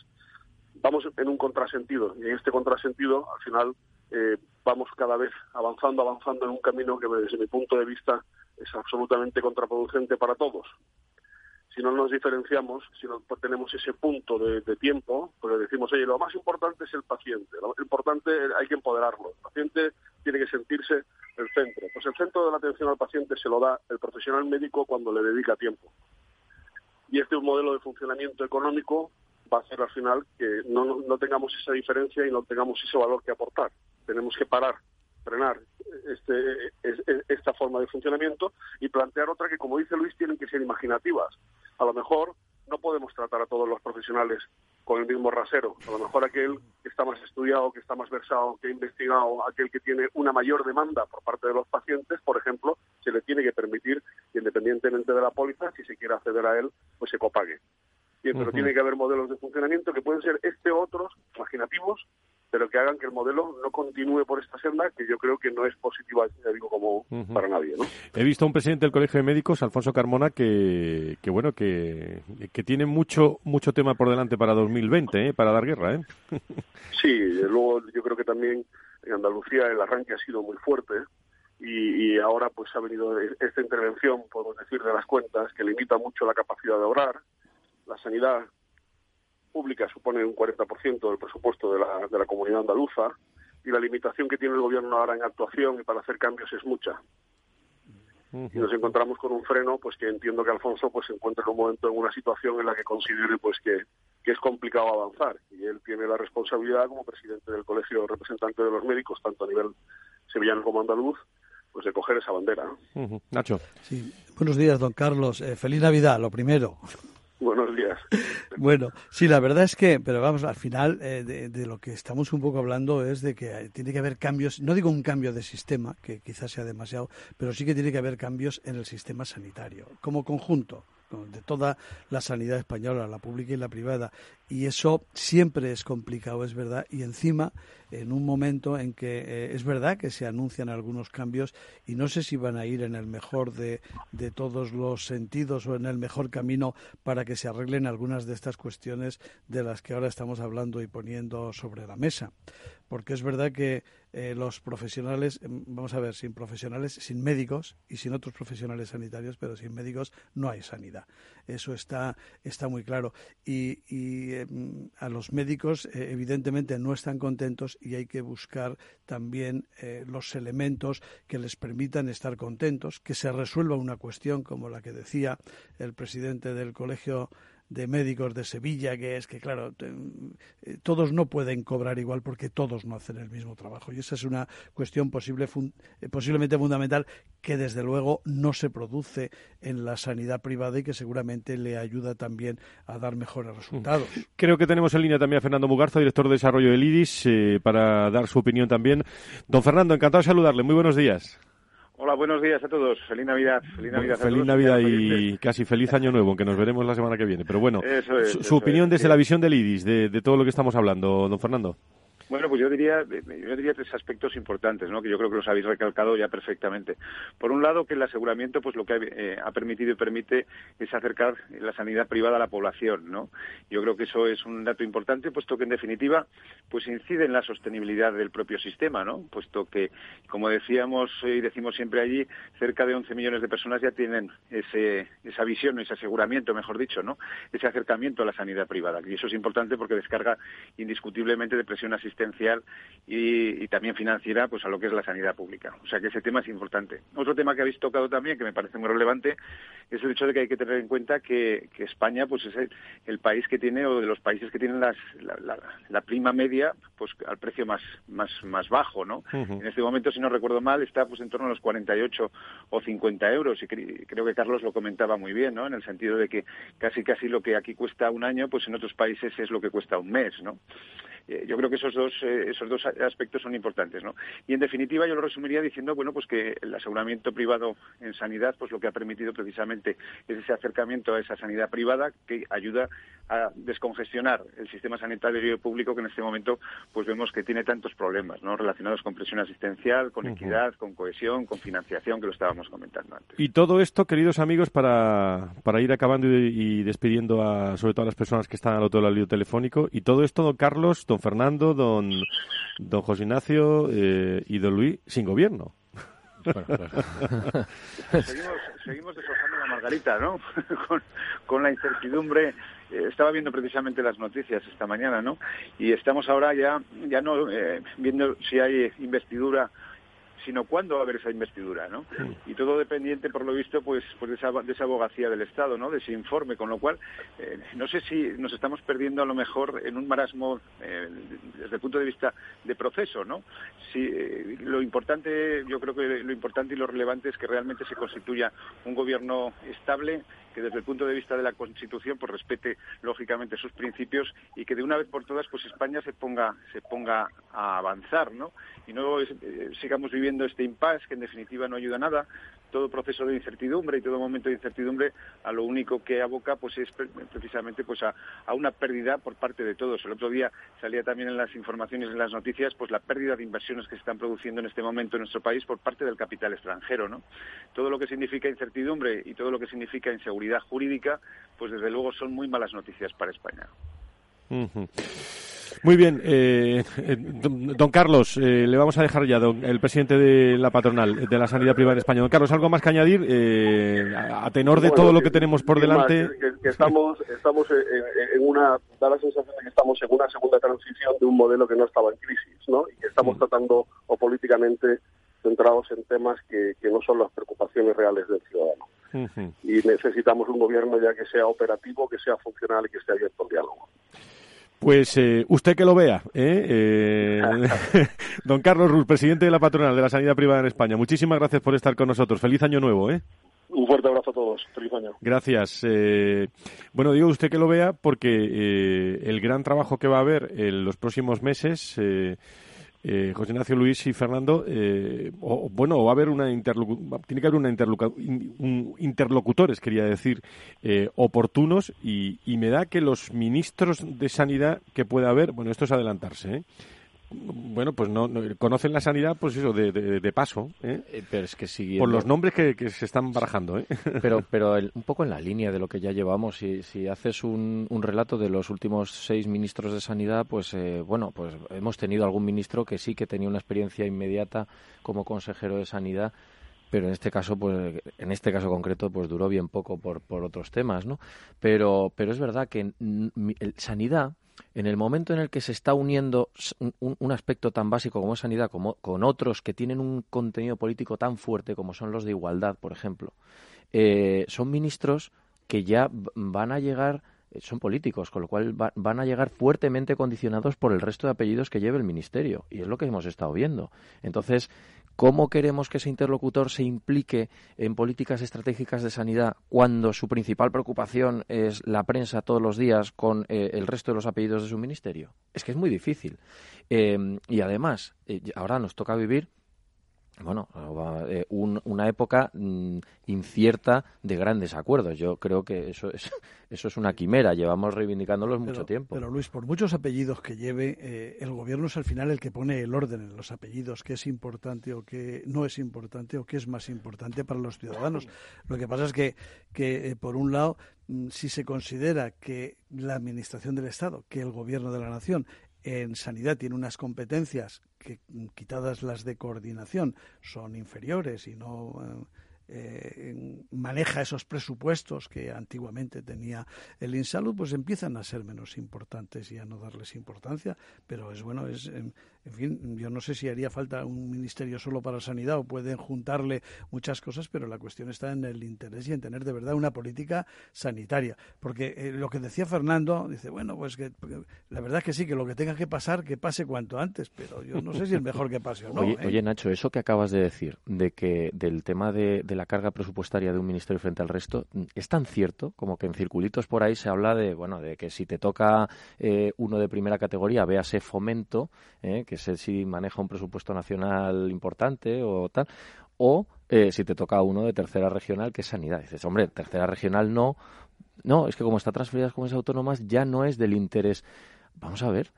Vamos en un contrasentido y en este contrasentido al final eh, vamos cada vez avanzando, avanzando en un camino que desde mi punto de vista es absolutamente contraproducente para todos si no nos diferenciamos, si no tenemos ese punto de, tiempo, pues decimos, oye, lo más importante es el paciente, lo importante hay que empoderarlo, el paciente tiene que sentirse el centro. Pues el centro de la atención al paciente se lo da el profesional médico cuando le dedica tiempo. Y este modelo de funcionamiento económico va a hacer al final que no, no tengamos esa diferencia y no tengamos ese valor que aportar. Tenemos que parar frenar este, esta forma de funcionamiento y plantear otra que, como dice Luis, tienen que ser imaginativas. A lo mejor no podemos tratar a todos los profesionales con el mismo rasero. A lo mejor aquel que está más estudiado, que está más versado, que ha investigado, aquel que tiene una mayor demanda por parte de los pacientes, por ejemplo, se le tiene que permitir, independientemente de la póliza, si se quiere acceder a él, pues se copague. Pero tiene que haber modelos de funcionamiento que pueden ser este u otros, imaginativos, pero que hagan que el modelo no continúe por esta senda, que yo creo que no es positiva, ya digo, como para nadie. ¿no? He visto a un presidente del Colegio de Médicos, Alfonso Carmona, que, que bueno, que, que tiene mucho mucho tema por delante para 2020, ¿eh? para dar guerra. ¿eh? [LAUGHS] sí, luego yo creo que también en Andalucía el arranque ha sido muy fuerte. Y, y, ahora pues ha venido esta intervención, podemos decir, de las cuentas, que limita mucho la capacidad de obrar. La sanidad pública supone un 40% del presupuesto de la, de la comunidad andaluza y la limitación que tiene el gobierno ahora en actuación y para hacer cambios es mucha. Y nos encontramos con un freno, pues que entiendo que Alfonso pues se encuentra en un momento en una situación en la que considere pues que, que es complicado avanzar y él tiene la responsabilidad como presidente del colegio representante de los médicos, tanto a nivel sevillano como andaluz, pues de coger esa bandera. Nacho. Sí. Buenos días, don Carlos. Eh, feliz Navidad, lo primero. Buenos días. Bueno, sí, la verdad es que, pero vamos, al final eh, de, lo que estamos un poco hablando es de que tiene que haber cambios, no digo un cambio de sistema, que quizás sea demasiado, pero sí que tiene que haber cambios en el sistema sanitario, como conjunto de toda la sanidad española, la pública y la privada. Y eso siempre es complicado, es verdad. Y encima, en un momento en que eh, es verdad que se anuncian algunos cambios y no sé si van a ir en el mejor de, de todos los sentidos o en el mejor camino para que se arreglen algunas de estas cuestiones de las que ahora estamos hablando y poniendo sobre la mesa porque es verdad que eh, los profesionales, em, vamos a ver, sin profesionales, sin médicos y sin otros profesionales sanitarios, pero sin médicos no hay sanidad. Eso está, está muy claro. Y, em, a los médicos, eh, evidentemente, no están contentos y hay que buscar también eh, los elementos que les permitan estar contentos, que se resuelva una cuestión como la que decía el presidente del Colegio de médicos de Sevilla, que es que, claro, eh, todos no pueden cobrar igual porque todos no hacen el mismo trabajo. Y esa es una cuestión posible, eh, posiblemente fundamental que, desde luego, no se produce en la sanidad privada y que seguramente le ayuda también a dar mejores resultados. Creo que tenemos en línea también a Fernando Mugarza, director de desarrollo del IDIS, eh, para dar su opinión también. Don Fernando, encantado de saludarle. Muy buenos días. Hola, buenos días a todos. Feliz Navidad. Feliz Navidad, feliz Navidad y casi feliz Año Nuevo, aunque nos veremos la semana que viene. Pero bueno, su, opinión desde la visión del IDIS, de, todo lo que estamos hablando, don Fernando. Bueno, pues yo diría, yo diría tres aspectos importantes, ¿no? que yo creo que los habéis recalcado ya perfectamente. Por un lado, que el aseguramiento pues lo que ha, eh, ha permitido y permite es acercar la sanidad privada a la población. ¿no? Yo creo que eso es un dato importante, puesto que en definitiva pues incide en la sostenibilidad del propio sistema, ¿no? puesto que, como decíamos y decimos siempre allí, cerca de 11 millones de personas ya tienen ese, esa visión, ese aseguramiento, mejor dicho, ¿no? ese acercamiento a la sanidad privada. Y eso es importante porque descarga indiscutiblemente de presión asistencial y, también financiera pues a lo que es la sanidad pública. O sea que ese tema es importante. Otro tema que habéis tocado también, que me parece muy relevante, es el hecho de que hay que tener en cuenta que, España pues es el, país que tiene, o de los países que tienen las, la, prima media pues al precio más, más, más bajo. ¿no? En este momento, si no recuerdo mal, está pues en torno a los 48 o 50 euros. Y creo que Carlos lo comentaba muy bien, ¿no? en el sentido de que casi casi lo que aquí cuesta un año, pues en otros países es lo que cuesta un mes. ¿no? Eh, yo creo que esos dos, eh, esos dos aspectos son importantes, ¿no? Y en definitiva yo lo resumiría diciendo, bueno, pues que el aseguramiento privado en sanidad, pues lo que ha permitido precisamente es ese acercamiento a esa sanidad privada que ayuda a descongestionar el sistema sanitario público que en este momento pues vemos que tiene tantos problemas, ¿no? Relacionados con presión asistencial, con equidad, con cohesión, con financiación, que lo estábamos comentando antes. Y todo esto, queridos amigos, para, para ir acabando y, despidiendo a, sobre todo a las personas que están al otro lado del telefónico, y todo esto, don Carlos, don Fernando, don, don José Ignacio eh, y don Luis sin gobierno. [LAUGHS] seguimos, seguimos deshojando la margarita, ¿no? [LAUGHS] con, la incertidumbre. Eh, estaba viendo precisamente las noticias esta mañana, ¿no? Y estamos ahora ya, ya no eh, viendo si hay investidura sino cuándo va a haber esa investidura, ¿no? Y todo dependiente, por lo visto, pues, pues de, esa, de esa abogacía del Estado, ¿no? De ese informe, con lo cual, eh, no sé si nos estamos perdiendo a lo mejor en un marasmo eh, desde el punto de vista de proceso, ¿no? Si, eh, lo importante, yo creo que lo importante y lo relevante es que realmente se constituya un gobierno estable, que desde el punto de vista de la Constitución pues respete lógicamente sus principios y que de una vez por todas pues España se ponga se ponga a avanzar, ¿no? Y no sigamos viviendo este impasse que en definitiva no ayuda a nada. Todo proceso de incertidumbre y todo momento de incertidumbre a lo único que aboca pues es precisamente pues a, una pérdida por parte de todos. El otro día salía también en las informaciones, en las noticias, pues la pérdida de inversiones que se están produciendo en este momento en nuestro país por parte del capital extranjero, ¿no? Todo lo que significa incertidumbre y todo lo que significa inseguridad jurídica, pues desde luego son muy malas noticias para España. Muy bien, eh, eh don Carlos, eh, le vamos a dejar ya, el presidente de la patronal de la sanidad privada en España. Don Carlos, ¿algo más que añadir eh, a tenor de todo lo que, tenemos por delante? que, estamos, estamos en, una, da la sensación de que estamos en una segunda transición de un modelo que no estaba en crisis, ¿no? Y que estamos mm. tratando o políticamente centrados en temas que, que no son las preocupaciones reales del ciudadano. Y necesitamos un gobierno ya que sea operativo, que sea funcional y que esté abierto al diálogo. Pues eh, usted que lo vea, ¿eh? eh [LAUGHS] [LAUGHS] don Carlos Ruz, presidente de la patronal de la sanidad privada en España. Muchísimas gracias por estar con nosotros. Feliz año nuevo, ¿eh? Un fuerte abrazo a todos. Feliz año. Gracias. Eh, bueno, digo usted que lo vea porque el gran trabajo que va a haber en los próximos meses eh, José Ignacio Luis y Fernando, eh, o, bueno, va a haber una tiene que haber una un interlocutores, quería decir, eh, oportunos y, y, me da que los ministros de Sanidad que pueda haber, bueno, esto es adelantarse, ¿eh? Bueno, pues no, conocen la sanidad, pues eso, de, de, paso. ¿eh? ¿eh? pero es que Por los nombres que, que se están barajando. ¿eh? [LAUGHS] Pero, pero un poco en la línea de lo que ya llevamos. Si, si haces un, un relato de los últimos seis ministros de sanidad, pues eh, bueno, pues hemos tenido algún ministro que sí que tenía una experiencia inmediata como consejero de sanidad pero en este caso pues en este caso concreto pues duró bien poco por, por otros temas no pero pero es verdad que sanidad en el momento en el que se está uniendo un, aspecto tan básico como sanidad como, con otros que tienen un contenido político tan fuerte como son los de igualdad, por ejemplo, eh, son ministros que ya van a llegar eh, son políticos, con lo cual van a llegar fuertemente condicionados por el resto de apellidos que lleve el ministerio. Y es lo que hemos estado viendo. Entonces, ¿Cómo queremos que ese interlocutor se implique en políticas estratégicas de sanidad cuando su principal preocupación es la prensa todos los días con eh, el resto de los apellidos de su ministerio? Es que es muy difícil. Em, y además, eh, ahora nos toca vivir bueno, eh, una época mm, incierta de grandes acuerdos. Yo creo que eso es, [LAUGHS] eso es una quimera, llevamos reivindicándolos mucho tiempo. Pero Luis, por muchos apellidos que lleve, eh, el gobierno es al final el que pone el orden en los apellidos, qué es importante o qué no es importante o qué es más importante para los ciudadanos. Lo que pasa es que, que eh, por un lado, mm, si se considera que la Administración del Estado, que el Gobierno de la Nación en sanidad tiene unas competencias que, quitadas las de coordinación, son inferiores y no eh, maneja esos presupuestos que antiguamente tenía el Insalud, pues empiezan a ser menos importantes y a no darles importancia. Pero es bueno, es, en, fin, yo no sé si haría falta un ministerio solo para sanidad o pueden juntarle muchas cosas, pero la cuestión está en el interés y en tener de verdad una política sanitaria. Porque eh, lo que decía Fernando, dice, bueno, pues que la verdad es que sí, que lo que tenga que pasar, que pase cuanto antes, pero yo no sé si es mejor que pase o no. [LAUGHS] Oye, ¿eh? oye Nacho, eso que acabas de decir, de que del tema de, de la carga presupuestaria de un ministerio frente al resto es tan cierto como que en circulitos por ahí se habla de bueno de que si te toca eh, uno de primera categoría véase fomento eh, que sé si maneja un presupuesto nacional importante o tal o eh, si te toca uno de tercera regional que es sanidad dices hombre tercera regional no. No, es que como está transferidas como comunidades autónomas ya no es del interés Vamos a ver.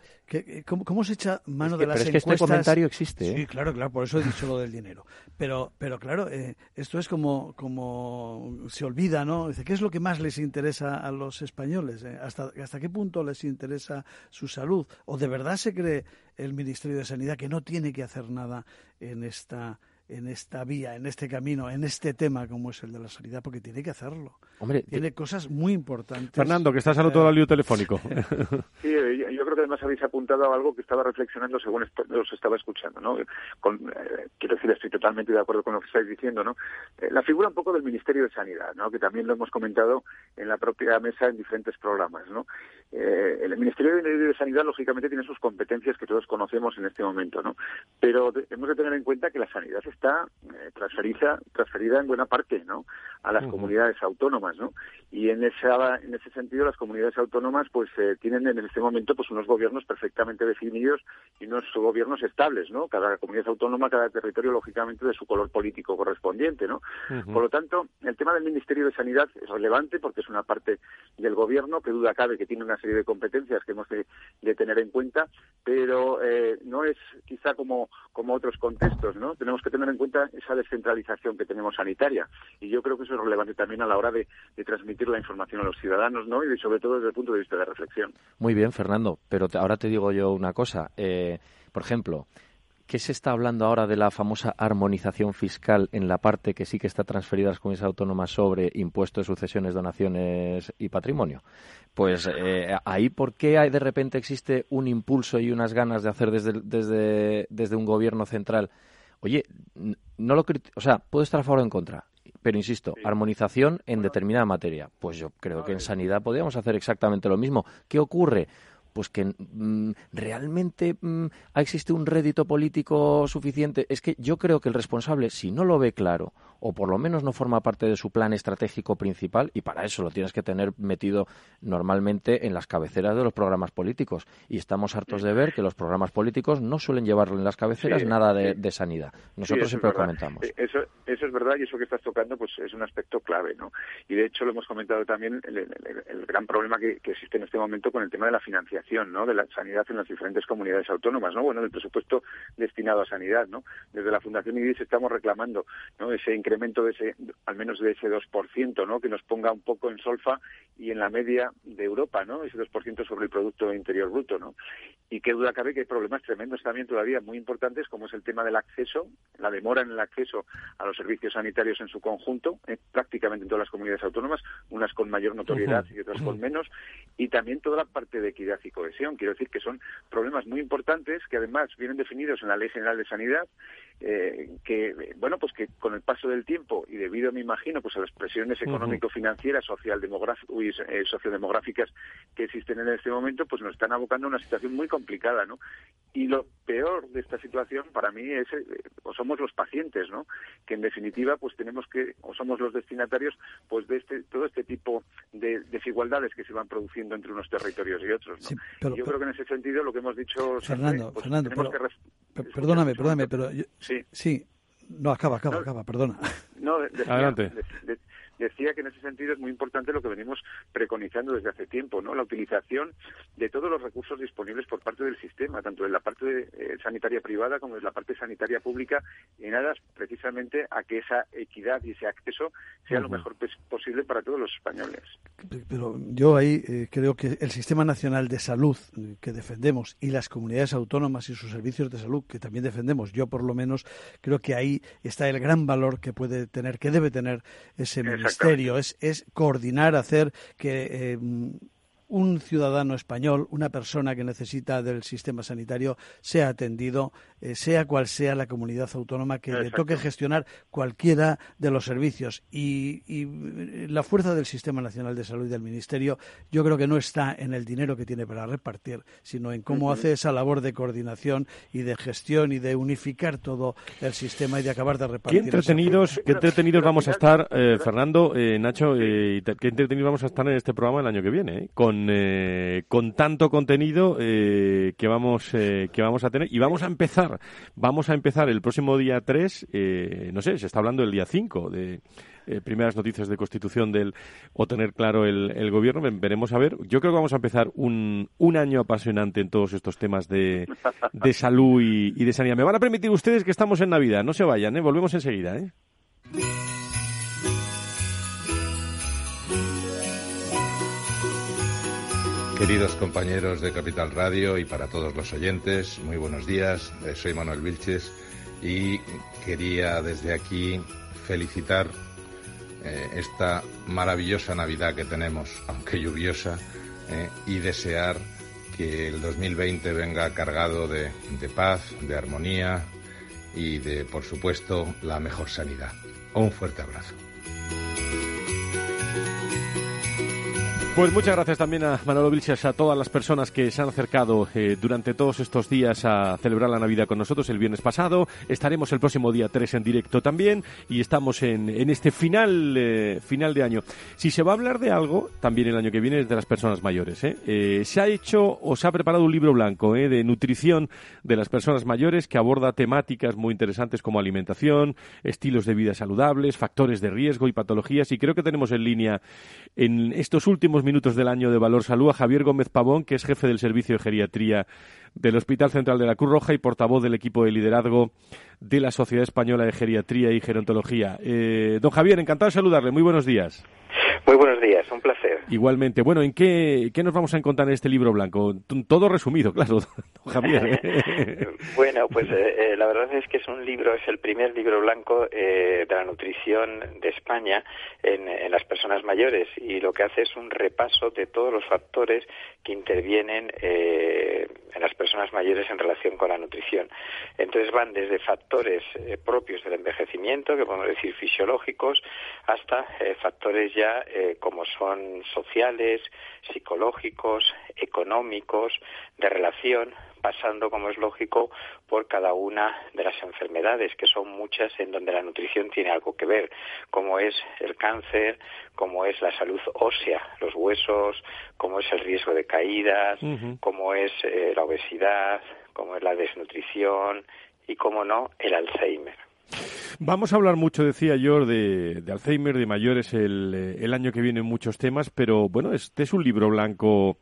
cómo, se echa mano de las pero es que este comentario existe. Sí, ¿eh? claro, claro, por eso he dicho lo del dinero. Pero, pero claro, eh, esto es como, como se olvida, ¿no? Dice, ¿qué es lo que más les interesa a los españoles? Eh? ¿Hasta, ¿Hasta qué punto les interesa su salud? ¿O de verdad se cree el Ministerio de Sanidad que no tiene que hacer nada en esta en esta vía, en este camino, en este tema como es el de la sanidad, porque tiene que hacerlo. Hombre, tiene cosas muy importantes. Fernando, que estás al otro lado del lío telefónico. [LAUGHS] sí, eh, yo creo que además habéis apuntado a algo que estaba reflexionando según os estaba escuchando, ¿no? Con, eh, quiero decir, estoy totalmente de acuerdo con lo que estáis diciendo, ¿no? Eh, la figura un poco del Ministerio de Sanidad, ¿no? Que también lo hemos comentado en la propia mesa en diferentes programas, ¿no? el Ministerio de Sanidad, lógicamente, tiene sus competencias que todos conocemos en este momento, ¿no? Pero hemos de tener en cuenta que la sanidad está eh, transferida, transferida en buena parte ¿no? a las comunidades autónomas. ¿no? Y en, esa, en ese sentido las comunidades autónomas pues eh, tienen en este momento pues unos gobiernos perfectamente definidos y unos gobiernos estables. ¿no? Cada comunidad autónoma, cada territorio lógicamente de su color político correspondiente. ¿no? Por lo tanto, el tema del Ministerio de Sanidad es relevante porque es una parte del gobierno que duda cabe que tiene una serie de competencias que hemos de, tener en cuenta, pero eh, no es quizá como, como otros contextos. ¿no? Tenemos que tener en cuenta esa descentralización que tenemos sanitaria. Y yo creo que eso es relevante también a la hora de, transmitir la información a los ciudadanos, ¿no? Y sobre todo desde el punto de vista de reflexión. Muy bien, Fernando. Pero ahora te digo yo una cosa. Eh, por ejemplo, ¿Qué se está hablando ahora de la famosa armonización fiscal en la parte que sí que está transferida a las comunidades autónomas sobre impuestos, sucesiones, donaciones y patrimonio? Pues eh, ahí, ¿por qué hay, de repente existe un impulso y unas ganas de hacer desde, desde, desde un gobierno central Oye, no lo o sea, puedo estar a favor o en contra, pero insisto, armonización en determinada materia. Pues yo creo que en sanidad podríamos hacer exactamente lo mismo. ¿Qué ocurre? Pues que mm, realmente mm, existe un rédito político suficiente. Es que yo creo que el responsable, si no lo ve claro o por lo menos no forma parte de su plan estratégico principal, y para eso lo tienes que tener metido normalmente en las cabeceras de los programas políticos. Y estamos hartos de ver que los programas políticos no suelen llevarlo en las cabeceras nada de, sanidad. Nosotros siempre lo comentamos. Eh, eso, eso es verdad y eso que estás tocando pues es un aspecto clave. ¿no? Y de hecho lo hemos comentado también el, gran problema que, existe en este momento con el tema de la financiación ¿no? de la sanidad en las diferentes comunidades autónomas. ¿no? Bueno, del presupuesto destinado a sanidad. ¿no? Desde la Fundación IDIS estamos reclamando ¿no? ese incremento de ese, al menos de ese 2%, ¿no? Que nos ponga un poco en solfa y en la media de Europa, ¿no? Ese 2% sobre el Producto Interior Bruto, ¿no? Y qué duda cabe que hay problemas tremendos también todavía muy importantes, como es el tema del acceso, la demora en el acceso a los servicios sanitarios en su conjunto, eh, prácticamente en todas las comunidades autónomas, unas con mayor notoriedad y otras con menos, y también toda la parte de equidad y cohesión. Quiero decir que son problemas muy importantes que además vienen definidos en la Ley General de Sanidad, eh, que, bueno, pues que con el paso del tiempo y debido, me imagino, pues a las presiones económico-financieras, eh, sociodemográficas que existen en este momento, pues nos están abocando a una situación muy complicada, ¿no? Y lo peor de esta situación para mí es, eh, o somos los pacientes, ¿no? Que en definitiva, pues tenemos que, o somos los destinatarios, pues de este, todo este tipo de desigualdades que se van produciendo entre unos territorios y otros, ¿no? yo creo que en ese sentido lo que hemos dicho Fernando, pues, Fernando, perdóname, perdóname, pero sí. sí No, acaba, acaba, acaba, perdona. No, Adelante decía que en ese sentido es muy importante lo que venimos preconizando desde hace tiempo, ¿no? La utilización de todos los recursos disponibles por parte del sistema, tanto en la parte eh, sanitaria privada como en la parte sanitaria pública, en aras precisamente a que esa equidad y ese acceso sea lo mejor posible para todos los españoles. Pero yo ahí eh, creo que el Sistema Nacional de Salud eh, que defendemos y las comunidades autónomas y sus servicios de salud que también defendemos, yo por lo menos creo que ahí está el gran valor que puede tener, que debe tener ese ministerio, es, es coordinar, hacer que eh, un ciudadano español, una persona que necesita del sistema sanitario, sea atendido, eh, sea cual sea la comunidad autónoma que le toque gestionar cualquiera de los servicios. Y, y, la fuerza del Sistema Nacional de Salud y del Ministerio, yo creo que no está en el dinero que tiene para repartir, sino en cómo hace esa labor de coordinación y de gestión y de unificar todo el sistema y de acabar de repartir. Qué entretenidos, qué entretenidos vamos a estar, eh, Fernando, eh, Nacho, qué entretenidos vamos a estar en este programa el año que viene, con eh, con, tanto contenido eh, que, vamos, eh, que vamos a tener. Y vamos a empezar, vamos a empezar el próximo día 3, no sé, se está hablando el día 5 de... primeras noticias de constitución del o tener claro el, gobierno. Veremos a ver. Yo creo que vamos a empezar un, un año apasionante en todos estos temas de, de salud y, de sanidad. Me van a permitir ustedes que estamos en Navidad. No se vayan volvemos enseguida. Queridos compañeros de Capital Radio y para todos los oyentes, muy buenos días. Eh, soy Manuel Vilches y quería desde aquí felicitar eh, esta maravillosa Navidad que tenemos, aunque lluviosa, eh, y desear que el 2020 venga cargado de paz, de armonía y de, por supuesto, la mejor sanidad. Un fuerte abrazo. Pues muchas gracias también a Manolo Vilches, a todas las personas que se han acercado eh, durante todos estos días a celebrar la Navidad con nosotros el viernes pasado. Estaremos el próximo día 3 en directo también y estamos en, en este final, eh, final de año. Si se va a hablar de algo, también el año que viene es de las personas mayores. ¿eh? se ha hecho o se ha preparado un libro blanco de nutrición de las personas mayores que aborda temáticas muy interesantes como alimentación, estilos de vida saludables, factores de riesgo y patologías. Y creo que tenemos en línea en estos últimos minutos del año de Valor Salud a Javier Gómez Pavón, que es jefe del servicio de geriatría del Hospital Central de la Cruz Roja y portavoz del equipo de liderazgo de la Sociedad Española de Geriatría y Gerontología. Eh, don Javier, encantado de saludarle. Muy buenos días. Muy buenos días, un placer. Igualmente. Bueno, ¿en qué, qué nos vamos a encontrar en este libro blanco? Todo resumido, claro, [LAUGHS] Javier. [LAUGHS] bueno, pues eh, eh, la verdad es que es un libro, es el primer libro blanco eh, de la nutrición de España en, en, las personas mayores y lo que hace es un repaso de todos los factores que intervienen en las personas mayores en relación con la nutrición. Entonces van desde factores propios del envejecimiento, que podemos decir fisiológicos, hasta factores ya eh, como son sociales, psicológicos, económicos, de relación, pasando, como es lógico, por cada una de las enfermedades, que son muchas en donde la nutrición tiene algo que ver, como es el cáncer, como es la salud ósea, los huesos, como es el riesgo de caídas, como es eh, la obesidad, como es la desnutrición y, como no, el Alzheimer. Vamos a hablar mucho, decía yo, de, Alzheimer, de mayores el, eh, año que viene en muchos temas, pero bueno, este es un libro blanco,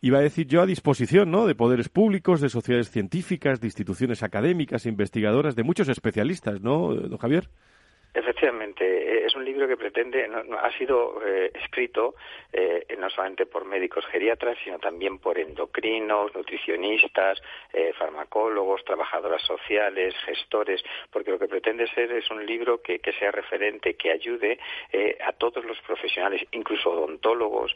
iba a decir yo, a disposición, ¿no? De poderes públicos, de sociedades científicas, de instituciones académicas, investigadoras, de muchos especialistas, ¿no, don Javier? Efectivamente, eh, es libro que pretende, ha sido eh, escrito eh, no solamente por médicos geriatras, sino también por endocrinos, nutricionistas, farmacólogos, trabajadoras sociales, gestores, porque lo que pretende ser es un libro que, sea referente, que ayude a todos los profesionales, incluso odontólogos,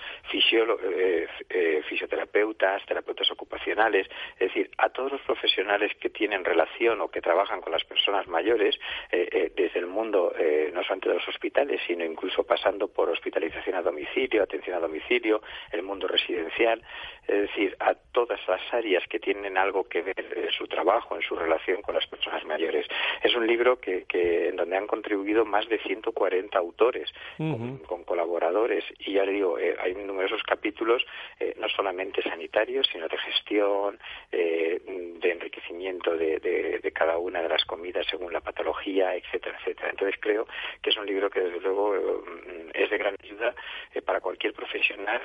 fisioterapeutas, terapeutas ocupacionales, es decir, a todos los profesionales que tienen relación o que trabajan con las personas mayores desde el mundo eh, no solamente de los hospitales, sino incluso pasando por hospitalización a domicilio, atención a domicilio, el mundo residencial, es decir, a todas las áreas que tienen algo que ver en su trabajo, en su relación con las personas mayores. Es un libro que, que en donde han contribuido más de 140 autores con, colaboradores y ya le digo, eh, hay numerosos capítulos eh, no solamente sanitarios, sino de gestión, eh, de enriquecimiento de, de, cada una de las comidas según la patología, etcétera, etcétera. Entonces creo que es un libro que desde luego es de gran ayuda para cualquier profesional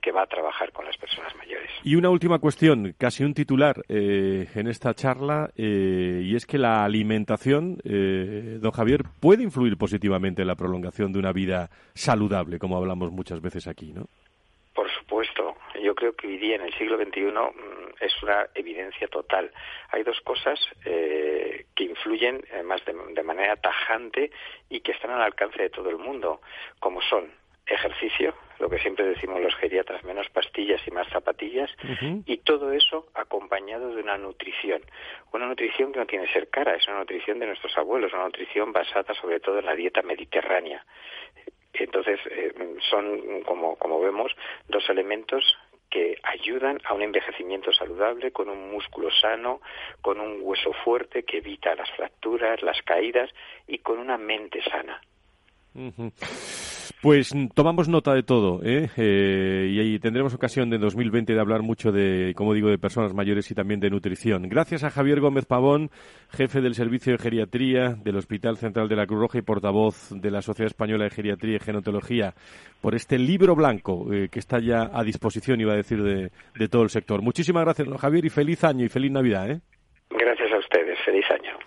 que va a trabajar con las personas mayores. Y una última cuestión, casi un titular en esta charla, y es que la alimentación, don Javier, puede influir positivamente en la prolongación de una vida saludable, como hablamos muchas veces aquí, ¿no? Por supuesto. Yo creo que hoy día, en el siglo XXI, mm, es una evidencia total. Hay dos cosas eh, que influyen, además, de, manera tajante y que están al alcance de todo el mundo, como son ejercicio, lo que siempre decimos los geriatras, menos pastillas y más zapatillas, y todo eso acompañado de una nutrición. Una nutrición que no tiene que ser cara, es una nutrición de nuestros abuelos, una nutrición basada sobre todo en la dieta mediterránea. Entonces, eh, son, como, como vemos, dos elementos que ayudan a un envejecimiento saludable, con un músculo sano, con un hueso fuerte que evita las fracturas, las caídas y con una mente sana. Pues tomamos nota de todo, ¿eh? ¿eh? y ahí tendremos ocasión en 2020 de hablar mucho de, como digo, de personas mayores y también de nutrición. Gracias a Javier Gómez Pavón, jefe del Servicio de Geriatría del Hospital Central de la Cruz Roja y portavoz de la Sociedad Española de Geriatría y Genotología, por este libro blanco eh, que está ya a disposición, iba a decir, de, de todo el sector. Muchísimas gracias, Javier, y feliz año y feliz Navidad. ¿eh? Gracias a ustedes, feliz año.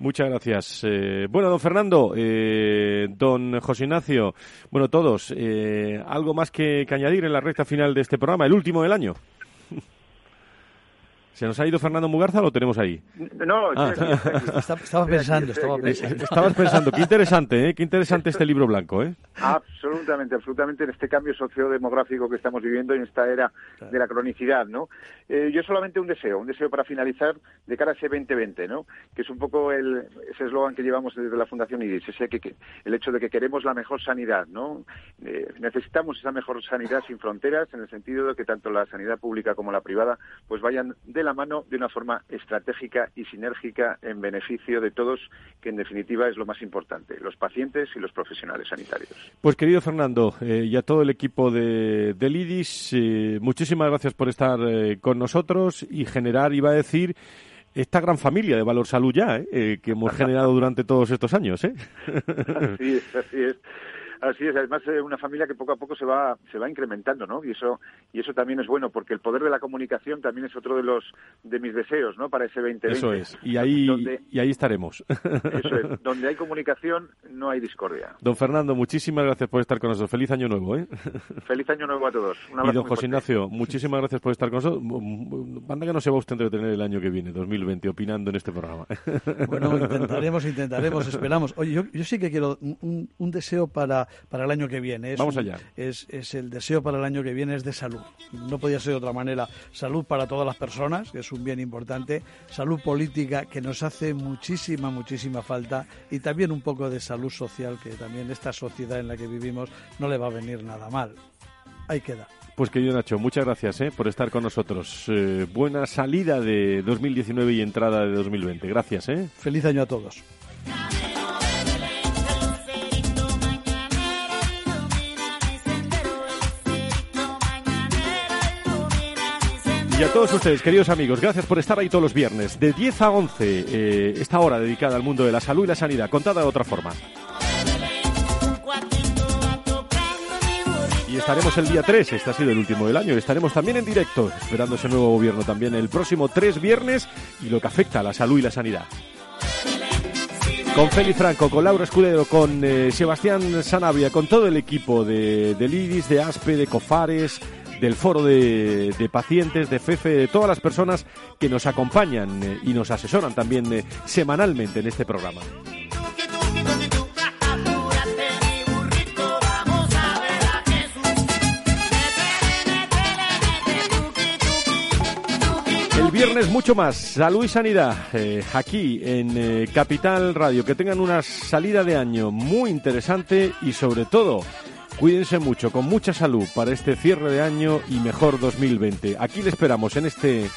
Muchas gracias. Eh, bueno, don Fernando, eh, don José Ignacio, bueno, todos, eh, ¿algo más que, que añadir en la recta final de este programa, el último del año? ¿Se nos ha ido Fernando Mugarza o lo tenemos ahí? No, ah. estaba pensando, estaba pensando. Estabas pensando, qué interesante, ¿eh? Qué interesante este libro blanco, ¿eh? Absolutamente, absolutamente en este cambio sociodemográfico que estamos viviendo en esta era de la cronicidad, ¿no? Eh, yo solamente un deseo, un deseo para finalizar de cara a ese 2020, ¿no? Que es un poco el, ese eslogan que llevamos desde la Fundación IDIS, ese que, el hecho de que queremos la mejor sanidad, ¿no? Eh, necesitamos esa mejor sanidad sin fronteras en el sentido de que tanto la sanidad pública como la privada pues vayan de la mano de una forma estratégica y sinérgica en beneficio de todos, que en definitiva es lo más importante, los pacientes y los profesionales sanitarios. Pues querido Fernando eh, y a todo el equipo de, del IDIS, eh, muchísimas gracias por estar eh, con nosotros y generar, iba a decir, esta gran familia de Valor Salud ya, que hemos [LAUGHS] generado durante todos estos años. Así es, así es. Así es, además es una familia que poco a poco se va se va incrementando, ¿no? Y eso y eso también es bueno porque el poder de la comunicación también es otro de los de mis deseos, ¿no? Para ese 2020. Eso es. Y ahí y ahí estaremos. [LAUGHS] Eso es. Donde hay comunicación no hay discordia. Don Fernando, muchísimas gracias por estar con nosotros. Feliz año nuevo, ¿eh? [LAUGHS] Feliz año nuevo a todos. y don José Ignacio, muchísimas gracias por estar con nosotros. Manda que no se va usted a entretener el año que viene, 2020, opinando en este programa. Bueno, [LAUGHS] intentaremos, intentaremos, esperamos. Oye, yo, yo sí que quiero un, un deseo para, para el año que viene es Vamos allá. Es, es, el deseo para el año que viene es de salud. No podía ser de otra manera. Salud para todas las personas, que es un bien importante. Salud política, que nos hace muchísima, muchísima falta. Y también un poco de salud social, que también esta sociedad en la que vivimos no le va a venir nada mal. Ahí queda. Pues querido Nacho, muchas gracias ¿eh? por estar con nosotros. Eh, buena salida de 2019 y entrada de 2020. Gracias. ¿eh? Feliz año a todos. Y a todos ustedes, queridos amigos, gracias por estar ahí todos los viernes, de 10 a 11, eh, esta hora dedicada al mundo de la salud y la sanidad, contada de otra forma. Y estaremos el día 3, este ha sido el último del año, estaremos también en directo, esperando ese nuevo gobierno también el próximo 3 viernes y lo que afecta a la salud y la sanidad. Con Feli Franco, con Laura Escudero, con eh, Sebastián Sanabria, con todo el equipo de, de Lidis, de ASPE, de COFARES, del foro de, pacientes, de FEFE, de todas las personas que nos acompañan eh, y nos asesoran también eh, semanalmente en este programa. El viernes mucho más, salud y sanidad, eh, aquí en Capital Radio. Que tengan una salida de año muy interesante y sobre todo Cuídense mucho, con mucha salud para este cierre de año y mejor 2020. Aquí le esperamos en este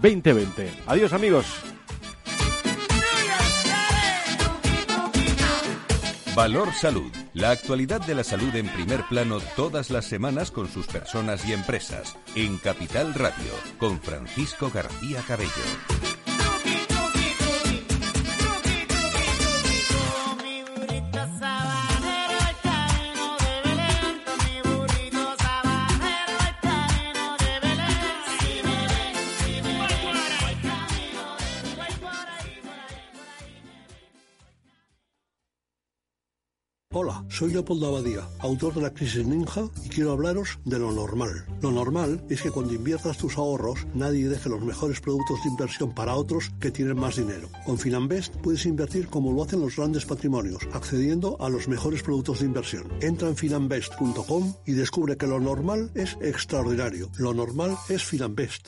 2020. Adiós amigos. Valor Salud. La actualidad de la salud en primer plano todas las semanas con sus personas y empresas. En Capital Radio, con Francisco García Cabello. Hola, soy Leopoldo Abadía, autor de La Crisis Ninja y quiero hablaros de lo normal. Lo normal es que cuando inviertas tus ahorros nadie deje los mejores productos de inversión para otros que tienen más dinero. Con Finanbest puedes invertir como lo hacen los grandes patrimonios, accediendo a los mejores productos de inversión. Entra en finanbest.com y descubre que lo normal es extraordinario. Lo normal es Finanbest.